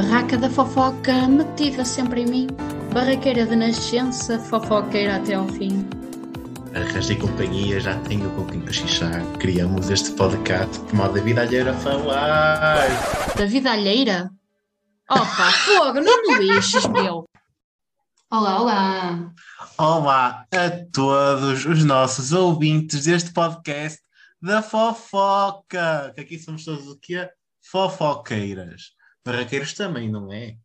barraca da fofoca metida sempre em mim, barraqueira de nascença, fofoqueira até ao fim. Arranjei companhia, já tenho com quem cochichar. Criamos este podcast de modo da vida alheira falar. Da vida alheira? Opa, fogo, não me lixes, meu! Olá, olá! Olá a todos os nossos ouvintes deste podcast da fofoca. Que aqui somos todos o quê? Fofoqueiras. Barraqueiros também, não é?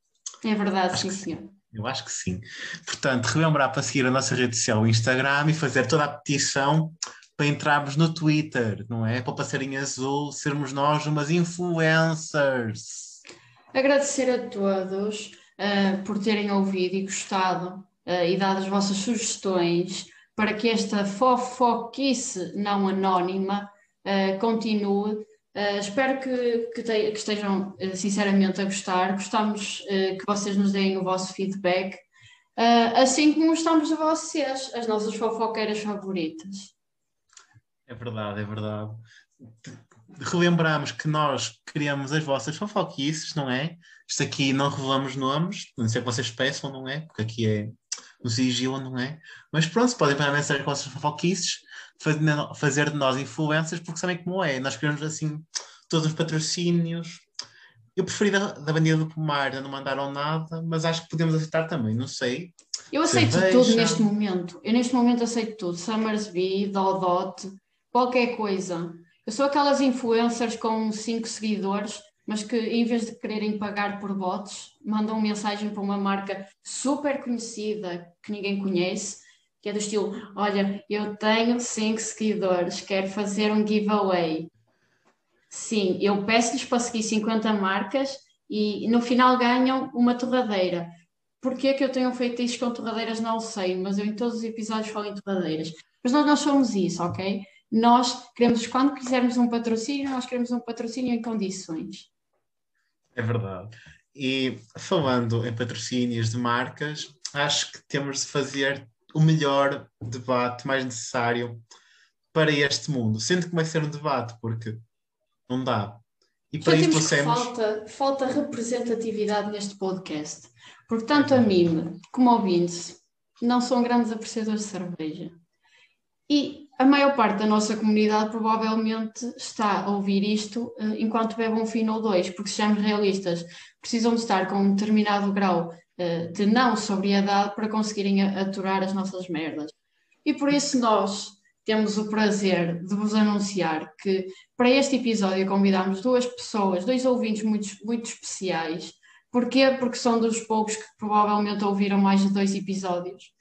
É verdade, Acho sim, que sim. senhor. Eu acho que sim. Portanto, relembrar para seguir a nossa rede social, o Instagram, e fazer toda a petição para entrarmos no Twitter, não é? Para o passarinho azul sermos nós umas influencers. Agradecer a todos ah, por terem ouvido e gostado ah, e dado as vossas sugestões para que esta fofoquice não anónima ah, continue. Ah, espero que, que, te- que estejam ah, sinceramente a gostar. Gostamos ah, que vocês nos deem o vosso feedback, assim como gostamos de vocês, as nossas fofoqueiras favoritas. É verdade, é verdade. Relembramos que nós criamos as vossas fofoquices, não é? Isto aqui não revelamos nomes, não sei que vocês peçam, não é? Porque aqui é no sigilo, não é? Mas pronto, podem mandar mensagem com as vossas fofoquices, fazer, de nós influências, porque sabem como é. Nós queremos assim todos os patrocínios. Eu preferi da, da Bandeira do Pomar, não mandaram nada, mas acho que podemos aceitar também, não sei. Eu aceito Cerveja. tudo neste momento. Eu neste momento aceito tudo. Summersby, Dodot, qualquer coisa. Eu sou aquelas influencers com 5 seguidores, mas que em vez de quererem pagar por bots, mandam mensagem para uma marca super conhecida que ninguém conhece, que é do estilo: Olha, eu tenho 5 seguidores, quero fazer um giveaway. Sim, eu peço-lhes para seguir 50 marcas e no final ganham uma torradeira. Porquê que eu tenho feito isto com torradeiras não sei, mas eu em todos os episódios falo em torradeiras. Mas nós não somos isso, ok? Nós queremos, quando quisermos um patrocínio, nós queremos um patrocínio em condições. É verdade. E falando em patrocínios de marcas, acho que temos de fazer o melhor debate mais necessário para este mundo, sendo que vai ser um debate, porque não dá. E para isso trouxemos. falta, falta representatividade neste podcast, porque tanto a mim como ao Vince não são grandes apreciadores de cerveja. E a maior parte da nossa comunidade provavelmente está a ouvir isto eh, enquanto bebe um fino ou dois, porque sejamos realistas, precisam de estar com um determinado grau eh, de não sobriedade para conseguirem aturar as nossas merdas. E por isso nós temos o prazer de vos anunciar que para este episódio convidámos duas pessoas, dois ouvintes muito, muito especiais. Porquê? Porque são dos poucos que provavelmente ouviram mais de dois episódios.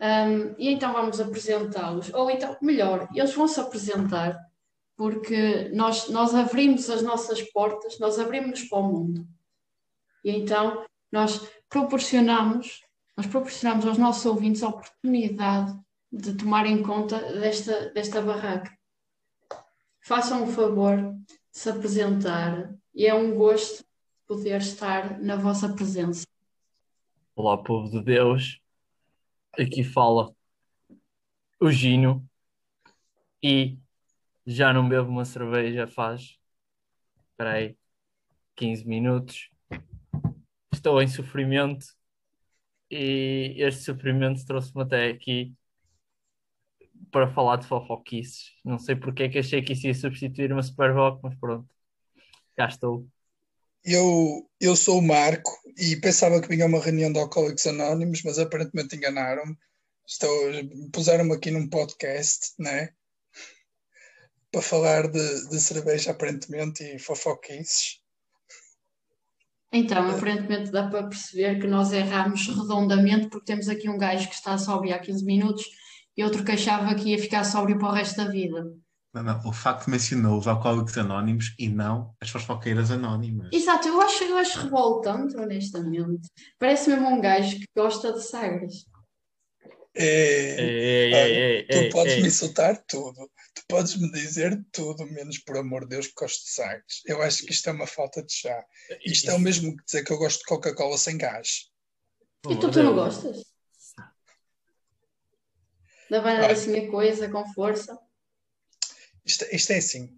Um, e então vamos apresentá-los. Ou então, melhor, eles vão se apresentar porque nós, nós abrimos as nossas portas, nós abrimos-nos para o mundo. E então nós proporcionamos, nós proporcionamos aos nossos ouvintes a oportunidade de tomarem conta desta, desta barraca. Façam o favor de se apresentar e é um gosto poder estar na vossa presença. Olá, povo de Deus. Aqui fala o Gino e já não bebo uma cerveja faz, espera aí, 15 minutos. Estou em sofrimento e este sofrimento trouxe-me até aqui para falar de fofoquices. Não sei porque é que achei que isso ia substituir uma Superboc, mas pronto, cá estou. Eu, eu sou o Marco e pensava que vinha uma reunião de Alcoólicos Anónimos, mas aparentemente enganaram-me. Puseram-me aqui num podcast, né? Para falar de, de cerveja, aparentemente, e fofoquices. Então, aparentemente dá para perceber que nós erramos redondamente porque temos aqui um gajo que está sóbrio há 15 minutos e outro que achava que ia ficar sóbrio para o resto da vida. Não, não, o facto mencionou os alcoólicos anónimos e não as fofoqueiras anónimas. Exato, eu acho, eu acho revoltante, honestamente. Parece mesmo um gajo que gosta de sagres. É, olha, ei, ei, tu ei, podes ei. me insultar tudo. Tu podes me dizer tudo, menos por amor de Deus que gosto de sagres. Eu acho que isto é uma falta de chá. Isto é o mesmo que dizer que eu gosto de Coca-Cola sem gás. E tu, tu não gostas? Da banana assim a coisa, com força. Isto, isto é assim: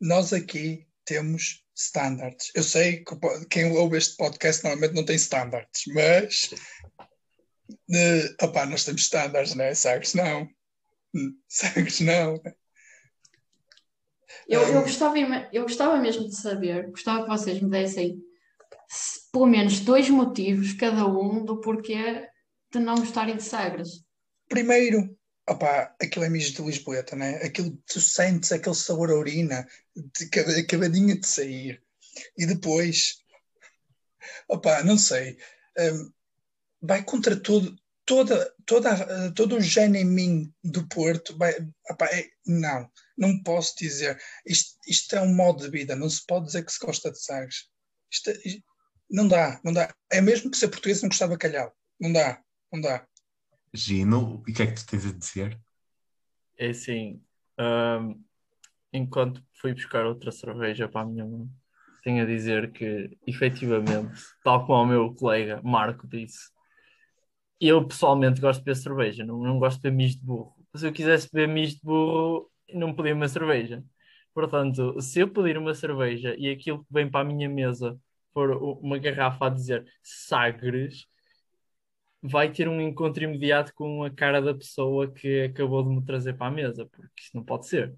nós aqui temos standards. Eu sei que quem ouve este podcast normalmente não tem standards, mas uh, opá, nós temos standards, né? Sagres não. Hum, Sagres não. Eu, eu, Um, gostava, eu gostava mesmo de saber, gostava que vocês me dessem se- pelo menos dois motivos, cada um, do porquê de não gostarem de Sagres. Primeiro, opá, aquilo é mijo de Lisboeta, né? Aquilo tu sentes aquele sabor a urina de acabadinha de sair. E depois, opá, não sei, hum, vai contra tudo, toda, toda, a- todo o gene em mim do Porto. Vai, opá, é- não, não posso dizer. Isto, isto é um modo de vida, não se pode dizer que se gosta de Sagres. Isto, isto- não dá, não dá. É mesmo que ser português não gostava de bacalhau. Não dá, não dá. Gino, o que é que tu tens a dizer? É assim, ahm, enquanto fui buscar outra cerveja para a minha mãe, tenho a dizer que, efetivamente, tal como o meu colega Marco disse, eu pessoalmente gosto de beber cerveja, não, não gosto de beber misto de burro. Se eu quisesse beber misto de burro, não podia uma cerveja. Portanto, se eu pedir uma cerveja e aquilo que vem para a minha mesa for uma garrafa a dizer Sagres, vai ter um encontro imediato com a cara da pessoa que acabou de me trazer para a mesa, porque isso não pode ser.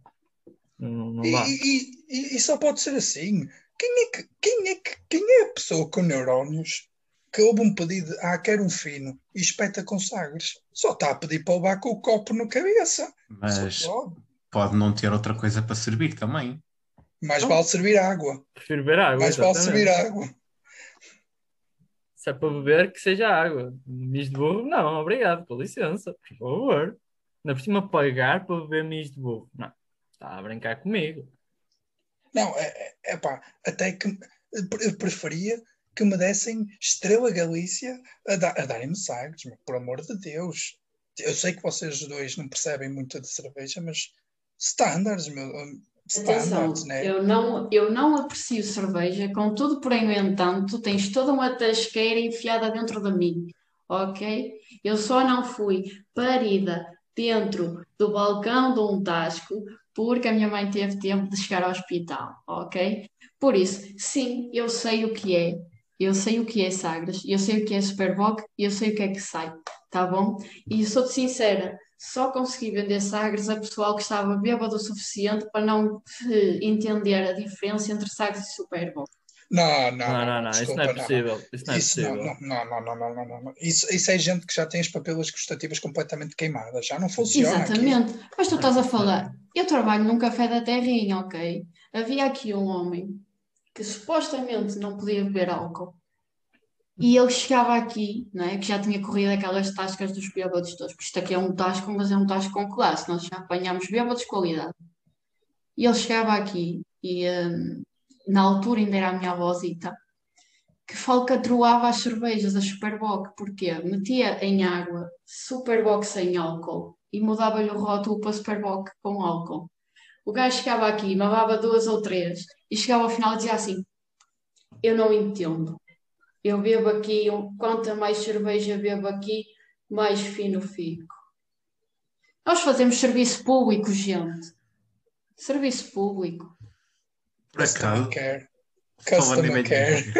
Não, não E, dá. e- e- e só pode ser assim. Quem é, que, quem, é que, quem é a pessoa com neurónios que ouve um pedido, ah, quero um fino, e espeta com sagres? Só está a pedir para levar com o copo na cabeça. Mas pode. pode não ter outra coisa para servir também. Mais Não. vale servir água. Prefiro beber água. Mais vale exatamente. servir água. Se é para beber, que seja água. Misto de burro, não, obrigado, com licença, por favor. Ainda por cima pagar para beber misto de burro. Não, está a brincar comigo. Não, é, é, é pá, até que eu preferia que me dessem Estrela Galícia a, da, a darem-me sagres, por amor de Deus. Eu sei que vocês dois não percebem muito de cerveja, mas standards, meu. Atenção, né? eu não, eu não aprecio cerveja, contudo, porém, no entanto, tens toda uma tasqueira enfiada dentro de mim, ok? Eu só não fui parida dentro do balcão de um tasco porque a minha mãe teve tempo de chegar ao hospital, ok? Por isso, sim, eu sei o que é, eu sei o que é Sagres, eu sei o que é Superboc e eu sei o que é que sai, tá bom? E sou-te sincera, só consegui vender Sagres a pessoal que estava bêbado o suficiente para não eh, entender a diferença entre Sagres e Superboc. Não, não, Não, não, não, isso não é possível. Isso não é Isso não, possível. não, não, não, não, não, não, não. Isso, isso é gente que já tem as papilas gustativas completamente queimadas. Já não funciona. aqui. Exatamente. Mas tu estás a falar, eu trabalho num café da terrinha, ok? Havia aqui um homem que supostamente não podia beber álcool. E ele chegava aqui, não é? Que já tinha corrido aquelas tascas dos bêbados todos, porque isto aqui é um tasco, mas é um tasco com classe, nós já apanhamos bêbados de qualidade. E ele chegava aqui e hum, na altura ainda era a minha avózita, que falcatruava as cervejas, a Superboc, porque metia em água Superboc sem álcool e mudava-lhe o rótulo para Superboc com álcool. O gajo chegava aqui, mamava duas ou três e chegava ao final e dizia assim: Eu não entendo. Eu bebo aqui, quanto mais cerveja bebo aqui, mais fino fico. Nós fazemos serviço público, gente. Serviço público. Por Customer acaso, falando em care.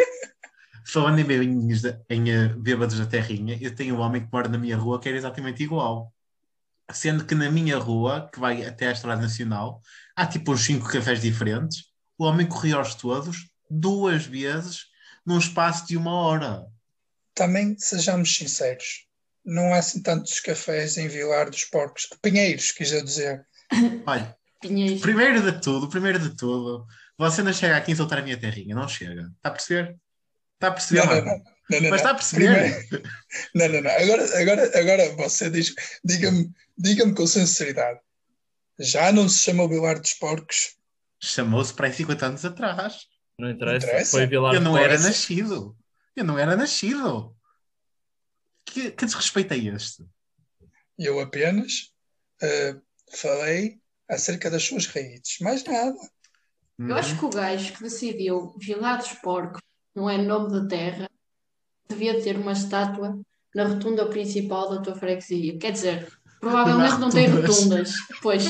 falando em bebinhos da- em eh, bêbados da terrinha, eu tenho um homem que mora na minha rua que era exatamente igual. Sendo que na minha rua, que vai até à Estrada Nacional, há tipo uns cinco cafés diferentes. O homem corria-os todos duas vezes num espaço de uma hora. Também, sejamos sinceros, não há assim tantos cafés em Vilar dos Porcos. Pinheiros, quis eu dizer. Olha, Pinheiros. primeiro de tudo, primeiro de tudo, você não chega aqui a insultar a minha terrinha, não chega. Está a perceber? Está a perceber, Não, não, não. não, não, Mas está a perceber? Primeiro- Não, não, não. Agora, agora, agora você diz, diga-me diga com sinceridade. Já não se chama o Vilar dos Porcos? Chamou-se para aí 50 anos atrás. Não interessa. Interessa. Foi Vilar Eu não era nascido. Eu não era nascido. Que, que desrespeito é este? Eu apenas eh, falei acerca das suas raízes. Mais nada. Eu acho que o gajo que decidiu Vilar dos Porcos não é nome da terra, devia ter uma estátua na rotunda principal da tua freguesia. Quer dizer, provavelmente não tem rotundas. rotundas. Pois.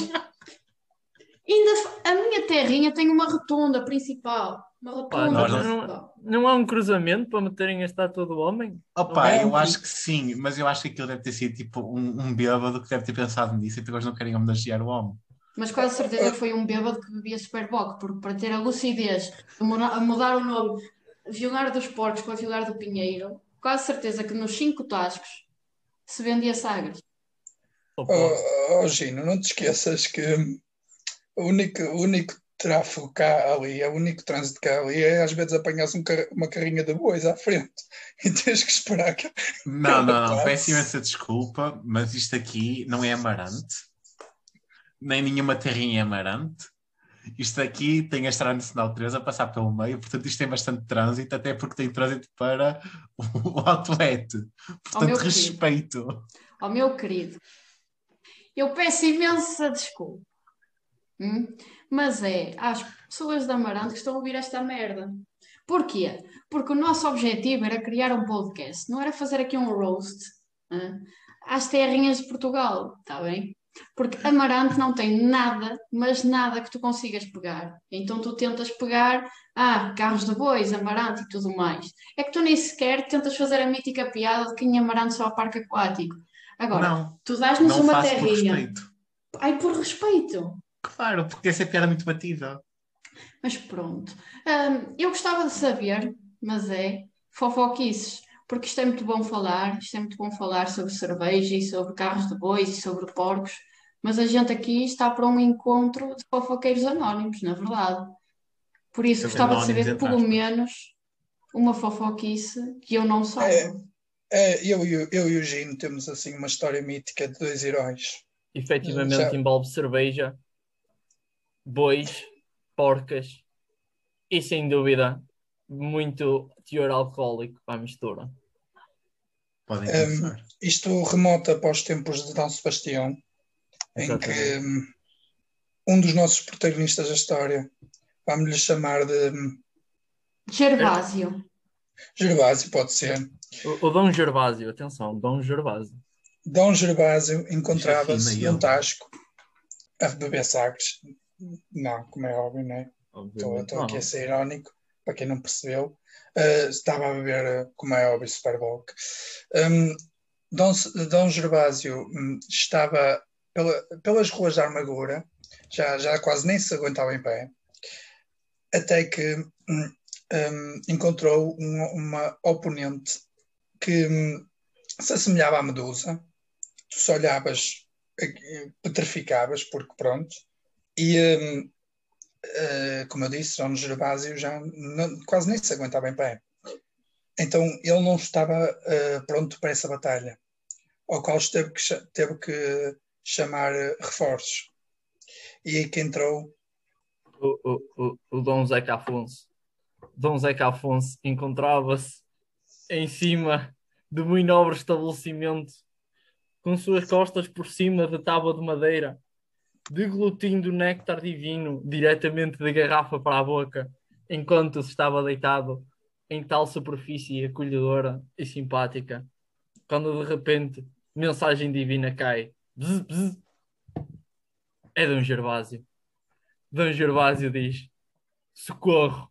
Ainda, a minha terrinha tem uma rotunda principal. Rotunda. nós não, não há um cruzamento para meterem a estátua do homem? Opa, É, eu acho que sim, mas eu acho que aquilo deve ter sido tipo um, um bêbado que deve ter pensado nisso e depois não querem homenagear o homem. Mas quase certeza que foi um bêbado que bebia Superboc, porque para ter a lucidez de mudar, a mudar o nome Violar dos Porcos para Violar do Pinheiro, quase certeza que nos cinco tascos se vendia Sagres. Oh, oh, Gino, não te esqueças que o único, o único tráfego cá ali, o único trânsito cá ali é às vezes apanhas um car- uma carrinha de bois à frente e tens que esperar que Não, não, não, peço imensa desculpa, mas isto aqui não é Amarante, nem nenhuma terrinha é Amarante. Isto aqui tem a Estrada Nacional 3 a passar pelo meio, portanto isto tem bastante trânsito, até porque tem trânsito para o outlet. Portanto, meu querido. respeito. Ó meu querido, eu peço imensa desculpa. Hum? Mas é às pessoas da Amarante que estão a ouvir esta merda. Porquê? Porque o nosso objetivo era criar um podcast, não era fazer aqui um roast hã? às terrinhas de Portugal, está bem? Porque Amarante não tem nada, mas nada que tu consigas pegar. Então tu tentas pegar, ah, carros de bois, Amarante e tudo mais. É que tu nem sequer tentas fazer a mítica piada de que em Amarante só há parque aquático. Agora, não, tu dás-nos uma faço por terrinha. respeito. Ai, por respeito. Claro, porque essa é piada muito batida. Mas pronto. Hum, eu gostava de saber, mas é fofoquices, porque isto é muito bom falar, isto é muito bom falar sobre cerveja e sobre carros de bois e sobre porcos, mas a gente aqui está para um encontro de fofoqueiros anónimos, na verdade. Por isso Seus gostava de saber pelo menos uma fofoquice que eu não saiba. É, eu, e o- eu e o Gino temos assim uma história mítica de dois heróis. Efetivamente Já- envolve cerveja, bois, porcas e sem dúvida muito teor alcoólico à mistura. Podem Um, começar. Isto remota para os tempos de Dom Sebastião, em Exatamente. que hum, um dos nossos protagonistas da história, vamos-lhe chamar de hum, Gervásio. Gervásio, pode ser. O, o Dom Gervásio, atenção, Dom Gervásio. Dom Gervásio encontrava-se ele. num tasco a beber sagres. Não, como é óbvio, não é? Estou, aqui a ser irónico, para quem não percebeu. Uh, estava a beber, uh, como é óbvio, Superboc. Um, Dom, Dom Gervásio hum, estava pela- pelas ruas da Armadura, já, já quase nem se aguentava em pé, até que hum, hum, encontrou uma, uma oponente que hum, se assemelhava à Medusa. Tu só olhavas, eh, petrificavas, porque pronto. E, hum, eh, como eu disse, Dom Gervásio já não- quase nem se aguentava em pé. Então ele não estava eh, pronto para essa batalha, ao qual teve que, teve que chamar eh, reforços. E aí que entrou o, o, o, o Dom Zeca Afonso. Dom Zeca Afonso encontrava-se em cima de muito nobre estabelecimento, com suas costas por cima de tábua de madeira, deglutindo néctar divino diretamente da garrafa para a boca, enquanto se estava deitado em tal superfície acolhedora e simpática, quando de repente mensagem divina cai. Bzz, bzz. É Dom Gervásio. Dom Gervásio diz: Socorro,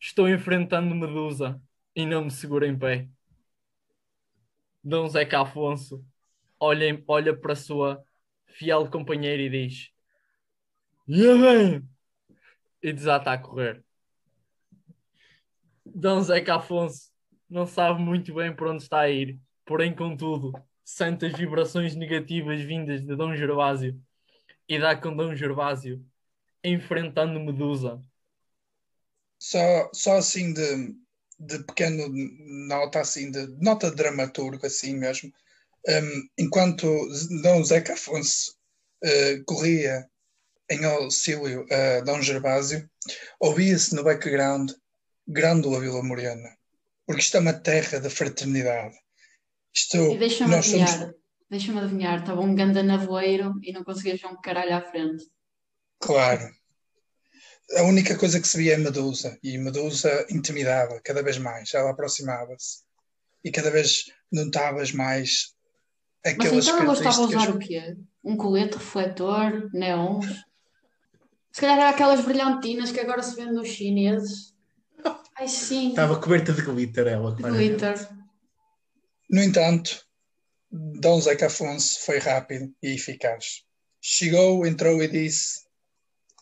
estou enfrentando Medusa e não me seguro em pé. Dom Zeca Afonso olha, olha para a sua fiel companheira e diz: E bem! E desata a correr. Dom Zeca Afonso não sabe muito bem para onde está a ir, porém, contudo, sente as vibrações negativas vindas de Dom Gervásio e dá com Dom Gervásio enfrentando Medusa. só, só assim de, de pequeno nota assim de nota dramaturgo assim mesmo Um, enquanto Dom Zeca Afonso eh, corria em auxílio a Dom Gervásio ouvia-se no background Grândola Vila Morena porque isto é uma terra de fraternidade isto E deixa-me nós somos adivinhar, deixa-me adivinhar, estava um ganda navoeiro e não conseguias ver um caralho à frente. Claro. A única coisa que se via é Medusa, e Medusa intimidava cada vez mais, ela aproximava-se, e cada vez notavas mais Mas aquelas então ela estava a usar o quê? Um colete refletor, neons? Se calhar era aquelas brilhantinas que agora se vêem nos chineses. Ai, sim. Estava coberta de glitter ela. Glitter. No entanto, Dom Zeca Afonso foi rápido e eficaz. Chegou, entrou e disse: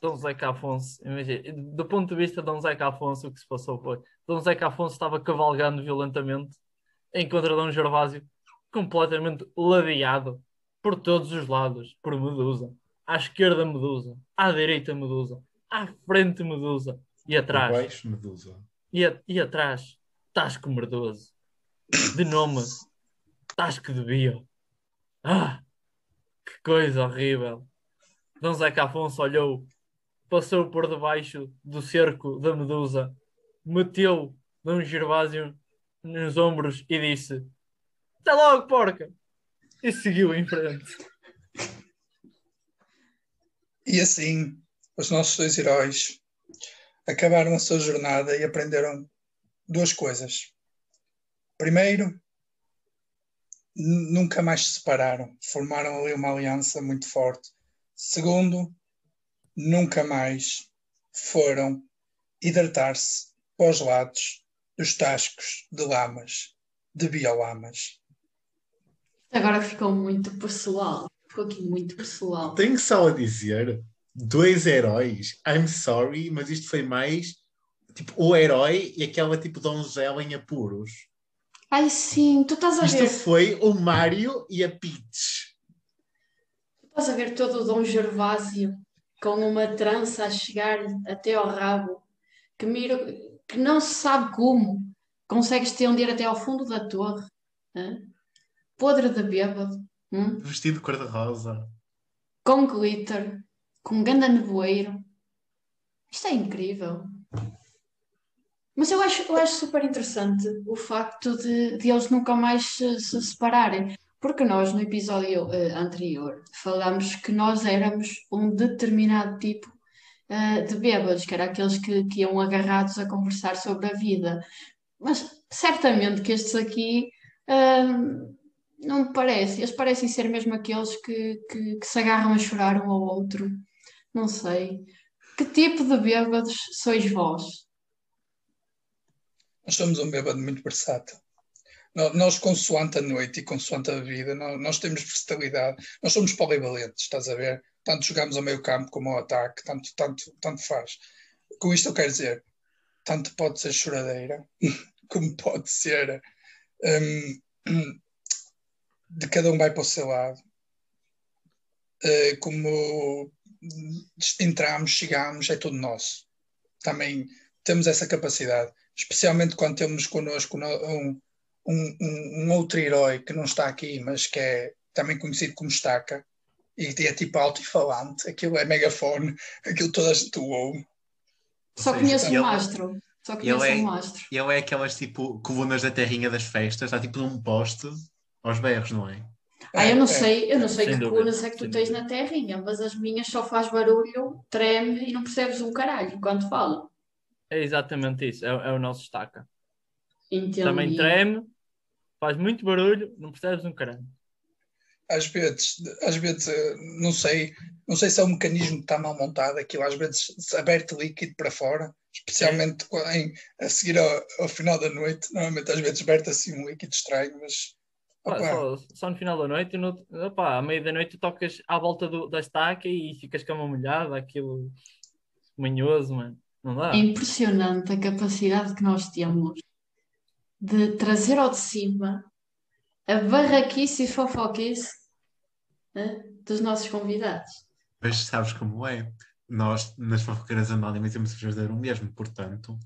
Dom Zeca Afonso, imagina, do ponto de vista de Dom Zeca Afonso, o que se passou foi: Dom Zeca Afonso estava cavalgando violentamente em contra Dom Gervásio, completamente ladeado por todos os lados, por Medusa. À esquerda, Medusa. À direita, Medusa. À frente, Medusa. E atrás. Baixo, Medusa. E, a- e atrás, Tasco Merdoso. De nome, Tasco de Bio. Ah, que coisa horrível. Dom Zeca Afonso olhou, passou por debaixo do cerco da Medusa, meteu Dom Gervásio nos ombros e disse: Até logo, porca! E seguiu em frente. E assim, os nossos dois heróis acabaram a sua jornada e aprenderam duas coisas. Primeiro, nunca mais se separaram, formaram ali uma aliança muito forte. Segundo, nunca mais foram hidratar-se para os lados dos tascos de lamas, de biolamas. Agora ficou muito pessoal. Ficou aqui muito pessoal. Tenho só a dizer, dois heróis. I'm sorry, mas isto foi mais tipo o herói e aquela tipo donzela em apuros. Ai, sim, tu estás a Isto ver. foi o Mario e a Peach. Estás a ver todo o Dom Gervásio com uma trança a chegar até ao rabo, que, mira, que não se sabe como consegue estender até ao fundo da torre, hã? Podre de bêbado, hum? Vestido de cor-de-rosa. com glitter, com ganda nevoeiro. Isto é incrível. Mas eu acho, eu acho super interessante o facto de, de eles nunca mais se, se separarem. Porque nós, no episódio eh, anterior, falámos que nós éramos um determinado tipo eh, de bêbados, que eram aqueles que, que iam agarrados a conversar sobre a vida. Mas certamente que estes aqui ahm, não me parece. Eles parecem ser mesmo aqueles que, que, que se agarram a chorar um ao outro. Não sei. Que tipo de bêbados sois vós? Nós somos um bêbado muito versátil. Nó- Nós, consoante a noite e consoante a vida, nó- nós, temos versatilidade. Nós somos polivalentes, estás a ver? Tanto jogamos ao meio campo como ao ataque, tanto, tanto, tanto faz. Com isto eu quero dizer, tanto pode ser choradeira, como pode ser hum, de cada um vai para o seu lado. Eh, como entramos, chegamos, é tudo nosso. Também temos essa capacidade especialmente quando temos connosco no- um, um, um, um outro herói que não está aqui, mas que é também conhecido como Estaca, e é tipo alto-falante, aquilo é megafone, aquilo toda a gente ouve. Só conheço ele- um mastro. Só conheço é- um mastro. E ele é aquelas tipo colunas da terrinha das festas, está tipo num poste aos berros, não é? Ah, eu não É, sei, eu não sei Sem que dúvida, colunas é que tu tens dúvida. na terrinha, mas as minhas só faz barulho, treme e não percebes um caralho quando falam. É exatamente isso, é, é o nosso estaca. Entendi. Também treme, faz muito barulho, não percebes um caralho. Às vezes, às vezes, eh, não sei, não sei se é um mecanismo que está mal montado, aquilo às vezes se aberte líquido para fora, especialmente quando- em, a seguir ao, ao final da noite, normalmente às vezes verte assim um líquido estranho, mas Pá, só, só no final da noite, no, opá, à meia da noite, tu tocas à volta do, da estaca e ficas com a mão molhada, aquilo manhoso, mano. Não dá. É impressionante a capacidade que nós temos de trazer ao de cima a barraquice e fofoquice né, dos nossos convidados. Mas sabes como é? Nós, nas fofoqueiras anónimas, temos que fazer o mesmo, portanto,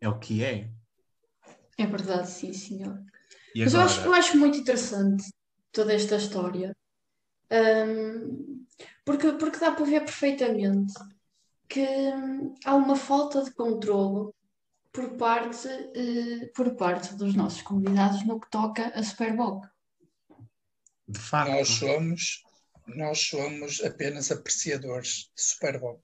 é o que é. É verdade, sim, senhor. E Mas eu agora, acho, eu acho muito interessante toda esta história. Hum, porque, porque dá para ver perfeitamente que hum, há uma falta de controlo por parte, eh, por parte dos nossos convidados no que toca a Superboc. de facto, nós somos, nós somos apenas apreciadores de Superboc.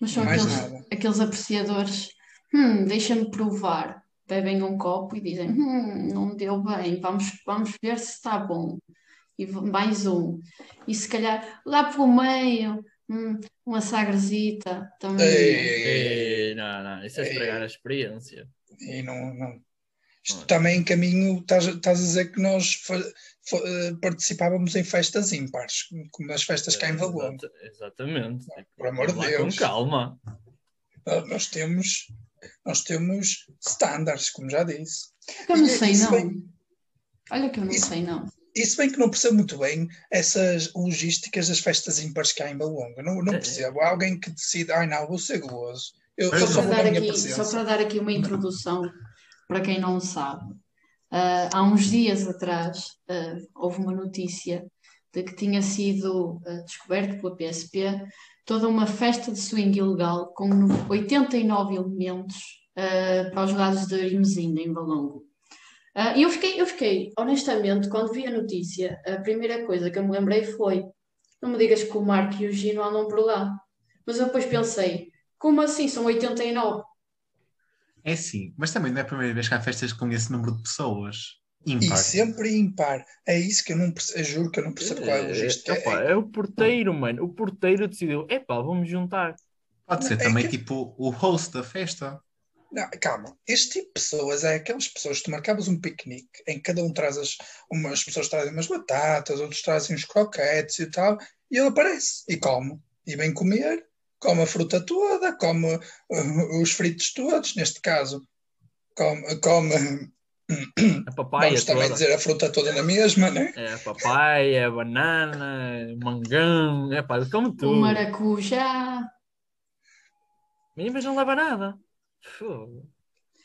Mas são Mais aqueles, nada. aqueles apreciadores, hum, deixa-me provar. Bebem um copo e dizem, hum, não deu bem, vamos, vamos ver se está bom. E mais um. E se calhar lá pelo meio, hum, uma sagrezita também. Ei, Ei, não, não, isso é estragar a experiência. E não, não. Isto também em caminho, estás, estás a dizer que nós eh, participávamos em festas ímpares, como nas festas cá em. Exata- Exatamente. Por amor de Deus. Com calma. Nós temos, nós temos standards, como já disse. Eu não E- sei, isso não. bem- Olha que eu não Isso- sei, não. E se bem que não percebo muito bem essas logísticas das festas ímpares cá em Valongo. Não, não É. percebo. Há alguém que decide, ai não, vou ser guloso. Eu, eu só Para aqui, só para dar aqui uma introdução, para quem não sabe, ah, há uns dias atrás ah, houve uma notícia de que tinha sido ah, descoberto pela PSP toda uma festa de swing ilegal com no- 89 elementos ah, para os lados de Irmezinda, em Valongo. E eu fiquei, eu fiquei, honestamente, quando vi a notícia, a primeira coisa que eu me lembrei foi: não me digas que o Marco e o Gino andam por lá. Mas eu depois pensei: como assim? São 89? É sim, mas também não é a primeira vez que há festas com esse número de pessoas. E Ímpar. sempre impar. É isso que eu não percebo. Eu juro que eu não percebo qual é a logística. É, opa, é o porteiro, mano. O porteiro decidiu, epá, vamos juntar. Pode ser É também que- tipo o host da festa. Não, calma, este tipo de pessoas é aquelas pessoas que tu marcavas um piquenique em que cada um traz as, umas pessoas trazem umas batatas, outros trazem uns croquetes e tal, e ele aparece e come. E vem comer, come a fruta toda, come uh, os fritos todos, neste caso, come, come A papaya vamos também toda. dizer a fruta toda na mesma, né? É a papaya, é a banana, é mangão, é pá, ele come O tudo. maracujá. Mas não leva nada.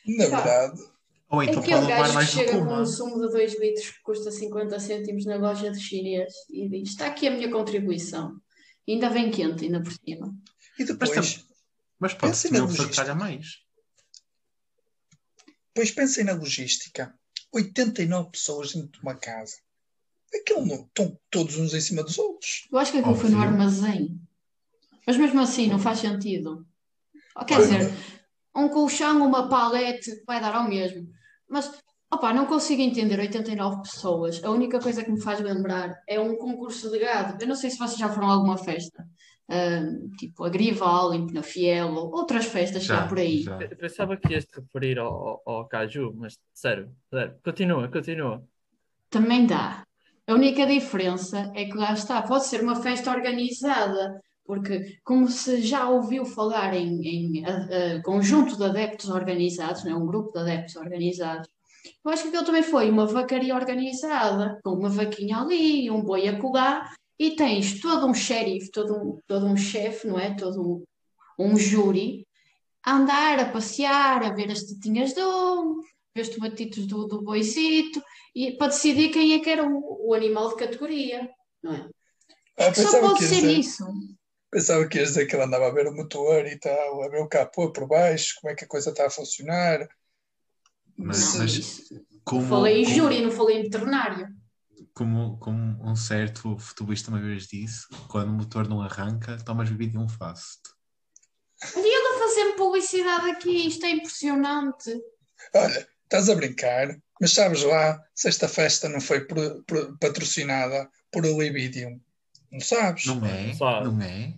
Na Pá. verdade. Ou então Aquele pode levar gajo que mais chega que com um sumo de 2 litros que custa 50 cêntimos na loja de chinês e diz: Está aqui a minha contribuição. E ainda vem quente, ainda por cima. E depois, tam- Mas pode ser uma pessoa que mais. Depois pensem na logística. 89 pessoas dentro de uma casa. Aquilo não, estão todos uns em cima dos outros. Eu acho que aquilo foi no armazém. Mas mesmo assim, não faz sentido. Quer dizer, um colchão, uma palete, vai dar ao mesmo. Mas, opá, não consigo entender 89 pessoas. A única coisa que me faz lembrar é um concurso de gado. Eu não sei se vocês já foram a alguma festa. Ahm, tipo a Grival, em Penafiel, ou outras festas que há Já, por aí. já. Eu pensava que ias te referir ao, ao, ao caju, mas sério, sério. Continua, continua. Também dá. A única diferença é que lá está, pode ser uma festa organizada, porque como se já ouviu falar em, em a- a conjunto de adeptos organizados, não é? um grupo de adeptos organizados, eu acho que aquilo também foi uma vacaria organizada, com uma vaquinha ali, um boi acolá, e tens todo um xerife, todo um, todo um chefe, não é? Todo um, um júri, a andar, a passear, a ver as tetinhas de um, ver os tomatitos do, do boizito, e para decidir quem é que era o, o animal de categoria, não é? Ah, Só pode ser dizer, isso. pensava que ias dizer que ele andava a ver o motor e tal, a ver o capô por baixo, como é que a coisa está a funcionar. Mas, Não, mas como, Falei em como- júri, não falei em veterinário. Como, como um certo futebolista uma vez disse, quando o motor não arranca, tomas bebida e um fast. Olha, ele a fazer publicidade aqui, isto é impressionante. Olha, estás a brincar, mas sabes lá se esta festa não foi pro- pro- patrocinada por o Libidium? Não sabes? Não é? Não é?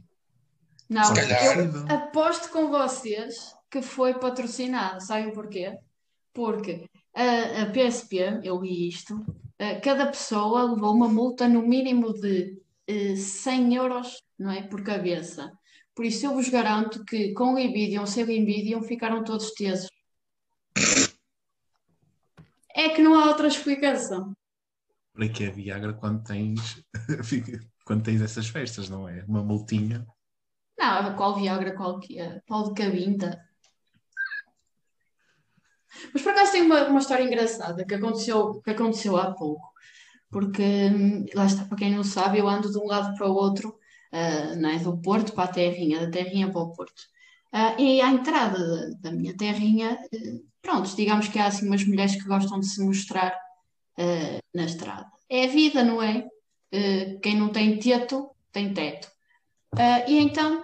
Não, Se calhar. eu aposto com vocês que foi patrocinado. Sabem porquê? Porque a, a PSP, eu li isto, cada pessoa levou uma multa no mínimo de eh, 100 euros, não é? Por cabeça. Por isso eu vos garanto que com Libidium, sem Libidium, ficaram todos tesos. É que não há outra explicação. Para que é Viagra quando tens, quando tens essas festas, não é? Uma multinha. Não, qual Viagra, qual que é? Qual de cabinda? Mas por acaso tem uma, uma história engraçada que aconteceu, que aconteceu há pouco. Porque, hum, lá está, para quem não sabe, eu ando de um lado para o outro, é? Do Porto para a Terrinha, da Terrinha para o Porto. Ah, e à entrada da, da minha terrinha, eh, pronto, digamos que há assim umas mulheres que gostam de se mostrar ah, na estrada. É a vida, não é? Quem não tem teto, tem teto. E então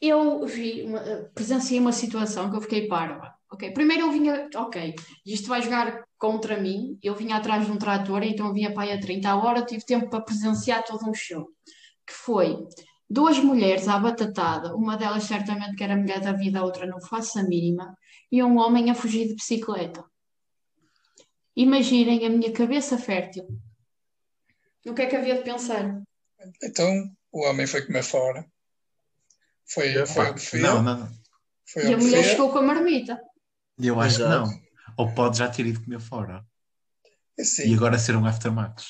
eu vi, uma, presenciei uma situação que eu fiquei parva. Ok, primeiro eu vinha, ok, isto vai jogar contra mim. Eu vinha atrás de um trator, então eu vinha para aí a 30 a hora, tive tempo para presenciar todo um show. Que foi, duas mulheres à batatada, uma delas certamente que era mulher da vida, a outra não faço a mínima, e um homem a fugir de bicicleta. Imaginem a minha cabeça fértil. No que é que havia de pensar? Então, o homem foi comer fora. Foi, foi o que fez. Não, não. Foi E a o mulher fez. chegou com a marmita. Eu acho Exato. que não. Ou pode já ter ido comer fora. E Sim, agora ser um aftermath.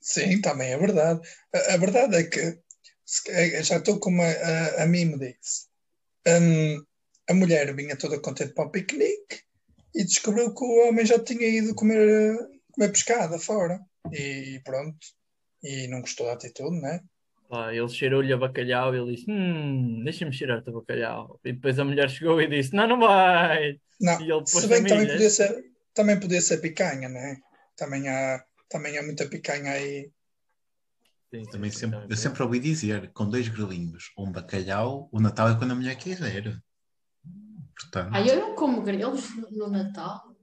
sim, também é verdade. A, a verdade é que é- já estou como a, a, a mim me disse. Hum, a mulher vinha toda contente para o piquenique e descobriu que o homem já tinha ido comer, comer pescada fora. E pronto. E não gostou da atitude, né? Pá, ele cheirou-lhe a bacalhau e ele disse: Hum, deixa-me cheirar-te a bacalhau. E depois a mulher chegou e disse: Não, não vai. Não, E ele pôs se bem que também podia ser, também podia ser picanha, né? Também há, também há muita picanha aí. Sim, Também sim, sempre, sim. eu sempre ouvi dizer, com dois grelinhos ou um bacalhau, o Natal é quando a mulher quiser. Portanto, Ah, eu não como grelos no- Natal.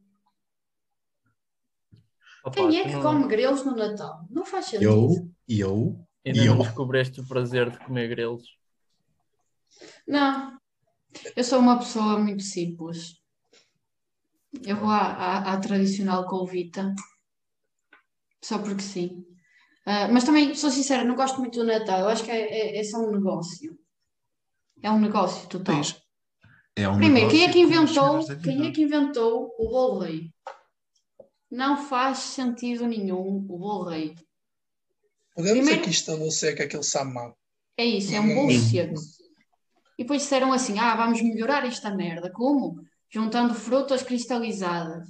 Opa, Quem é que não- come grelos no Natal? Não faz sentido. eu, eu, Ainda E não eu? descobreste o prazer de comer grelos. Não. Eu sou uma pessoa muito simples. Eu vou à, à- à tradicional colvita. Só porque sim. Ah, mas também, sou sincera, não gosto muito do Natal. Eu acho que é, é- é só um negócio. É um negócio total. Pois, é um Primeiro, quem é que inventou, quem é que inventou o bolo rei? Não faz sentido nenhum o bolo rei. Podemos Primeiro- aqui estabelecer que aquilo sabe mal. É isso, é um seco. E depois disseram assim: ah, vamos melhorar esta merda. Como? Juntando frutas cristalizadas.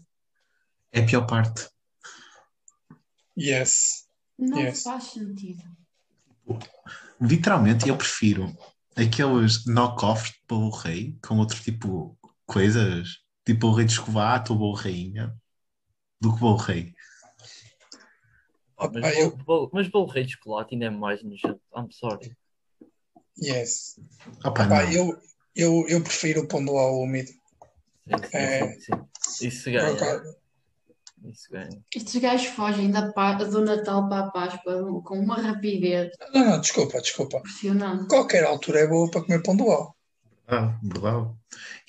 É a pior parte. Yes. Não Yes. faz sentido. Literalmente, eu prefiro aqueles knock-offs de bolo rei com outro tipo de coisas, tipo o rei de escovato ou bolo rainha, do que bolo rei. Opa, mas, eu- bolo, bolo- mas bolo rei de chocolate ainda é mais nojento. I'm sorry. Yes. Opa, não. eu, eu, eu prefiro o pão do ao úmido. Sim, sim, É. sim. Isso ganha. Isso ganha. Estes gajos fogem da pá- do Natal para a Páscoa com uma rapidez Não, não, desculpa, desculpa. impressionante. Qualquer altura é boa para comer pão do ao. Ah, verdade.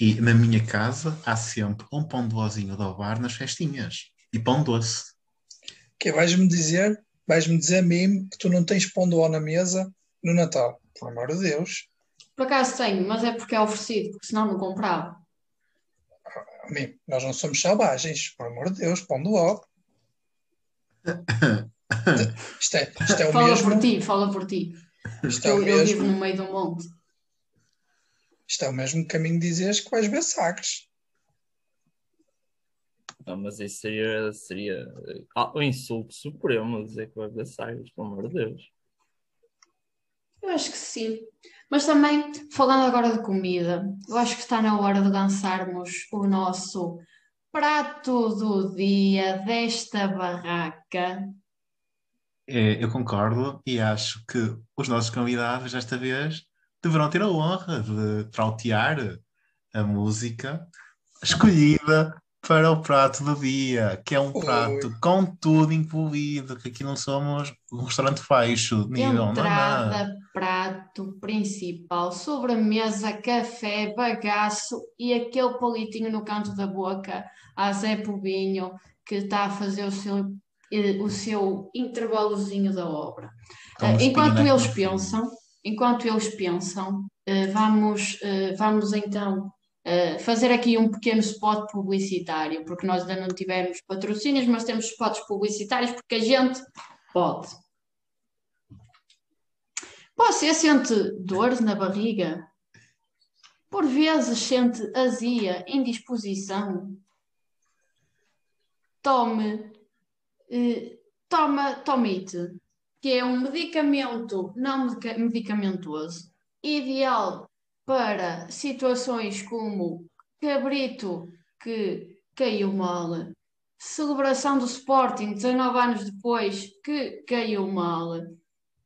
E na minha casa há sempre um pão de vozinho do bar nas festinhas. E pão doce. Que vais-me dizer, vais-me dizer a mim que tu não tens pão do ao na mesa no Natal. Por amor de Deus. Por acaso tenho, mas é porque é oferecido, porque senão não comprava. A mim, nós não somos selvagens. Por amor de Deus, pão do ao. Isto é, isto é o Fala mesmo. por ti, fala por ti. Isto é o Eu, eu vivo mesmo. no meio do monte. Isto é o mesmo caminho de dizeres que vais ver sagres. Não, mas isso seria, seria ah, o insulto supremo dizer que vai ver sagres, pelo amor de Deus. Eu acho que sim. Mas também, falando agora de comida, eu acho que está na hora de lançarmos o nosso prato do dia desta barraca. É, eu concordo e acho que os nossos convidados desta vez deverão ter a honra de trautear a música escolhida para o prato do dia, que é um prato com tudo incluído, que aqui não somos um restaurante baixo, nível, não, não. Entrada, prato principal, sobremesa, café, bagaço e aquele palitinho no canto da boca a Zé Pobinho que está a fazer o seu, eh, o seu intervalozinho da obra. Eh, enquanto eles pensam, enquanto eles pensam, eh, vamos, vamos então eh, fazer aqui um pequeno spot publicitário, porque nós ainda não tivemos patrocínios, mas temos spots publicitários porque a gente pode. Você sente dores na barriga? Por vezes sente azia, indisposição? Tome, eh, toma, tomite, que é um medicamento não medica- medicamentoso, ideal para situações como cabrito que caiu mal, celebração do Sporting 19 anos depois que caiu mal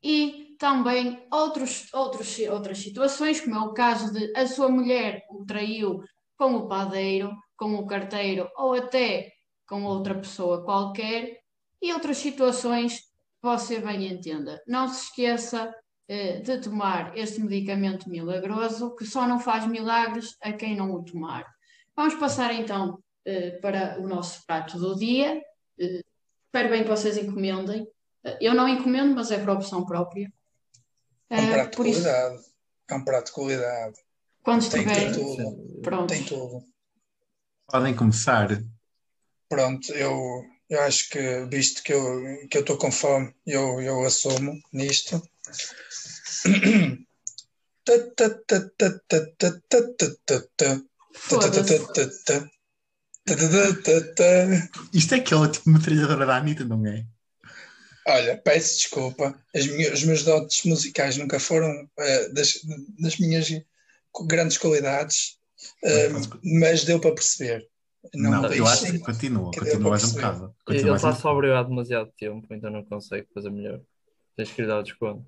e também outros, outros, outras situações, como é o caso de a sua mulher o traiu com o padeiro, com o carteiro ou até com outra pessoa qualquer e outras situações que você bem entenda. Não se esqueça de tomar este medicamento milagroso que só não faz milagres a quem não o tomar. Vamos passar então eh, para o nosso prato do dia. Eh, espero bem que vocês encomendem. Eh, eu não encomendo, mas é por opção própria. É um Eh, prato de por isso, qualidade. É um prato de qualidade. quando Tem, tem estiver tudo. pronto. Tem tudo. Podem começar. Pronto, eu, eu acho que, visto que eu que eu estou com fome, eu, eu assumo nisto. Isto é aquela tipo metralhadora da Anitta, não é? Olha, peço desculpa, as minhas, os meus dotes musicais nunca foram eh, das, das minhas grandes qualidades, eh, mas deu para perceber. Não, Não, eu acho que continua, que continua mais um bocado. Ele está só obrigado demasiado tempo, então não consegue fazer melhor. Tens que lhe dar o desconto.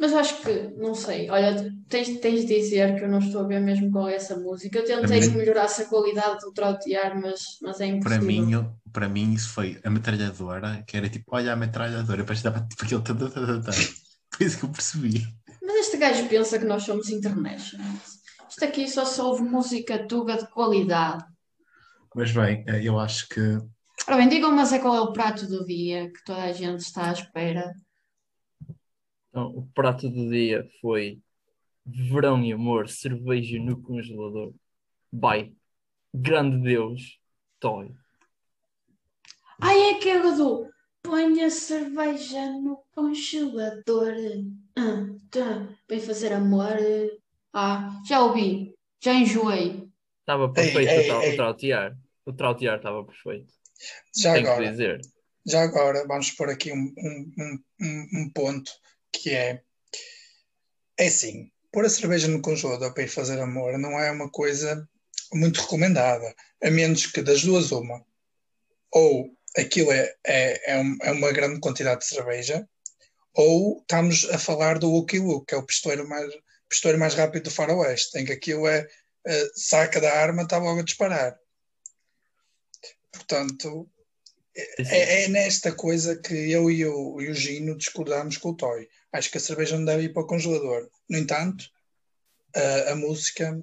Mas acho que, não sei, olha, tens, tens de dizer que eu não estou a ver mesmo qual é essa música. Eu tentei Para que mim- melhorasse a qualidade do trautear, mas, mas é Para impossível. mim, eu- para mim, isso foi a metralhadora, que era tipo, olha a metralhadora, depois dava tipo aquele. Foi isso que eu percebi. Mas este gajo pensa que nós somos internationals. Isto aqui só se ouve música tuga de qualidade. Mas bem, eh, eu acho que Ora bem, digam mas é qual é o prato do dia que toda a gente está à espera. Então, o prato do dia foi verão e amor, cerveja no congelador. By grande Deus, Toy. Ai, é aquele do põe a cerveja no congelador. Ah, tá. Vem fazer amor. Ah, já ouvi. Já enjoei. Estava perfeito ei, ei. o trautear. O trautear estava perfeito. Já Tenho que agora, dizer. já agora vamos pôr aqui um, um, um- um ponto que é é assim, pôr a cerveja no congelador para ir fazer amor não é uma coisa muito recomendada, a menos que das duas uma, ou aquilo é, é, é, um- é uma grande quantidade de cerveja, ou estamos a falar do Lucky Luke, que é o pistoleiro mais, pistoleiro mais rápido do faroeste, em que aquilo é eh, saca da arma, está logo a disparar. Portanto, é, é nesta coisa que eu e o, e o Gino discordamos com o Toy. Acho que a cerveja não deve ir para o congelador. No entanto, a, a música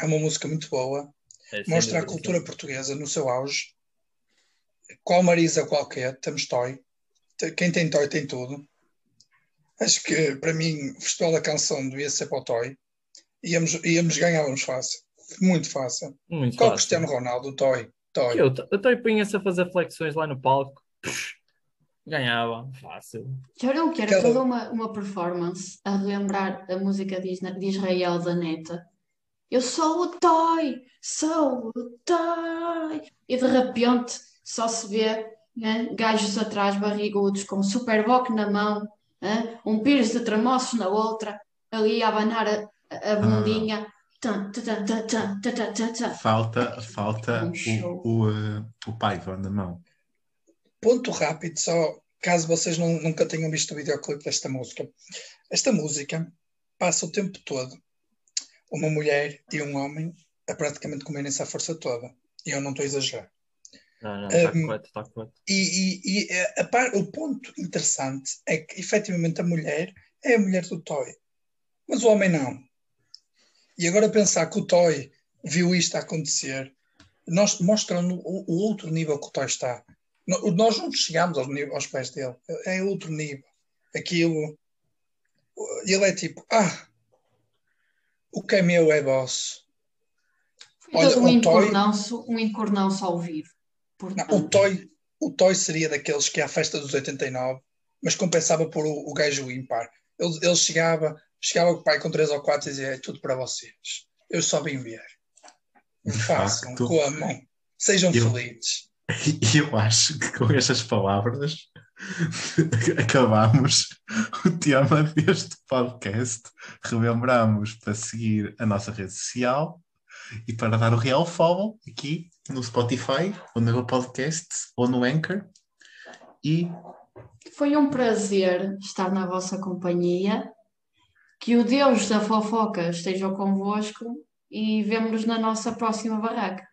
é uma música muito boa, É, mostra a cultura portuguesa no seu auge. Qual Marisa, qualquer, temos Toy. Quem tem Toy tem tudo. Acho que, para mim, o Festival da Canção devia ser para o Toy. Íamos, íamos ganhávamos fácil. Muito fácil. Muito Qual fácil. Cristiano Ronaldo? O Toy. Toy. Eu eu estou punha-se a fazer flexões lá no palco. Psh, ganhava, fácil. Já não que era Cada- toda uma, uma performance a relembrar a música de Israel da Neta. Eu sou o Toy, sou o Toy. E de repente só se vê né, gajos atrás, barrigudos, com um superboc na mão, né, um pires de tramoços na outra, ali a abanar a, a- a bundinha. Tan, falta, falta Um o, o, eh, o Paiva na mão. ponto rápido, só caso vocês não- nunca tenham visto o videoclipe desta música. Esta música passa o tempo todo uma mulher e um homem a praticamente comerem-se a força toda. E eu não estou a exagerar. Não, não, está Um, correto, está correto. E, e- e a- a par- o ponto interessante é que, efetivamente, a mulher é a mulher do Toy. Mas o homem não. E agora pensar que o Toy viu isto acontecer, nós, mostra-nos o, o outro nível que o Toy está. Nós não chegamos aos, aos pés dele. É outro nível. Aquilo. Ele é tipo, ah, o que é meu é vosso. Olha, um encornão-se um encornão-se ao vivo. Não, o, toy, o Toy seria daqueles que é a festa dos 89, mas compensava por o, o gajo ímpar. Ele, ele chegava, chegava o pai com três ou quatro e dizia: é tudo para vocês. Eu só vim ver. De Façam, facto. comam, sejam Eu- felizes. E eu acho que com estas palavras acabamos o tema deste podcast. Relembramos para seguir a nossa rede social e para dar o real follow aqui no Spotify, ou no podcast, ou no Anchor. E Foi um prazer estar na vossa companhia. Que o Deus da fofoca esteja convosco e vemo-nos na nossa próxima barraca.